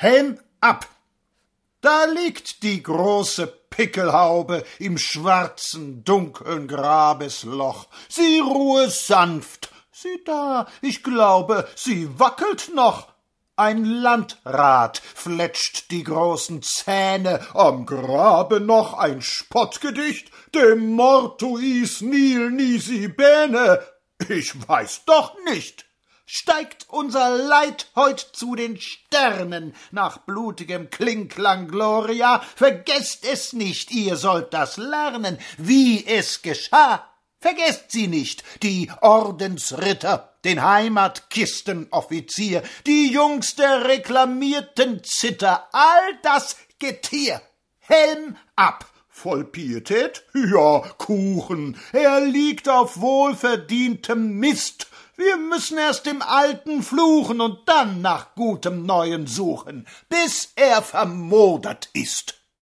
Helm ab! Da liegt die große Pickelhaube im schwarzen, dunkeln Grabesloch. Sie ruhe sanft. Sieh da, ich glaube, sie wackelt noch. Ein Landrat fletscht die großen Zähne, am Grabe noch ein Spottgedicht, dem mortuis nil nisi bene. Ich weiß doch nicht. Steigt unser Leid heut zu den Sternen nach blutigem Klinklang Gloria, vergesst es nicht, ihr sollt das lernen, wie es geschah. Vergesst sie nicht, die Ordensritter, den Heimatkistenoffizier, die Jungs reklamierten Zitter, all das Getier. Helm ab! Voll Pietät? Ja, Kuchen. Er liegt auf wohlverdientem Mist. Wir müssen erst dem Alten fluchen und dann nach gutem Neuen suchen, bis er vermodert ist.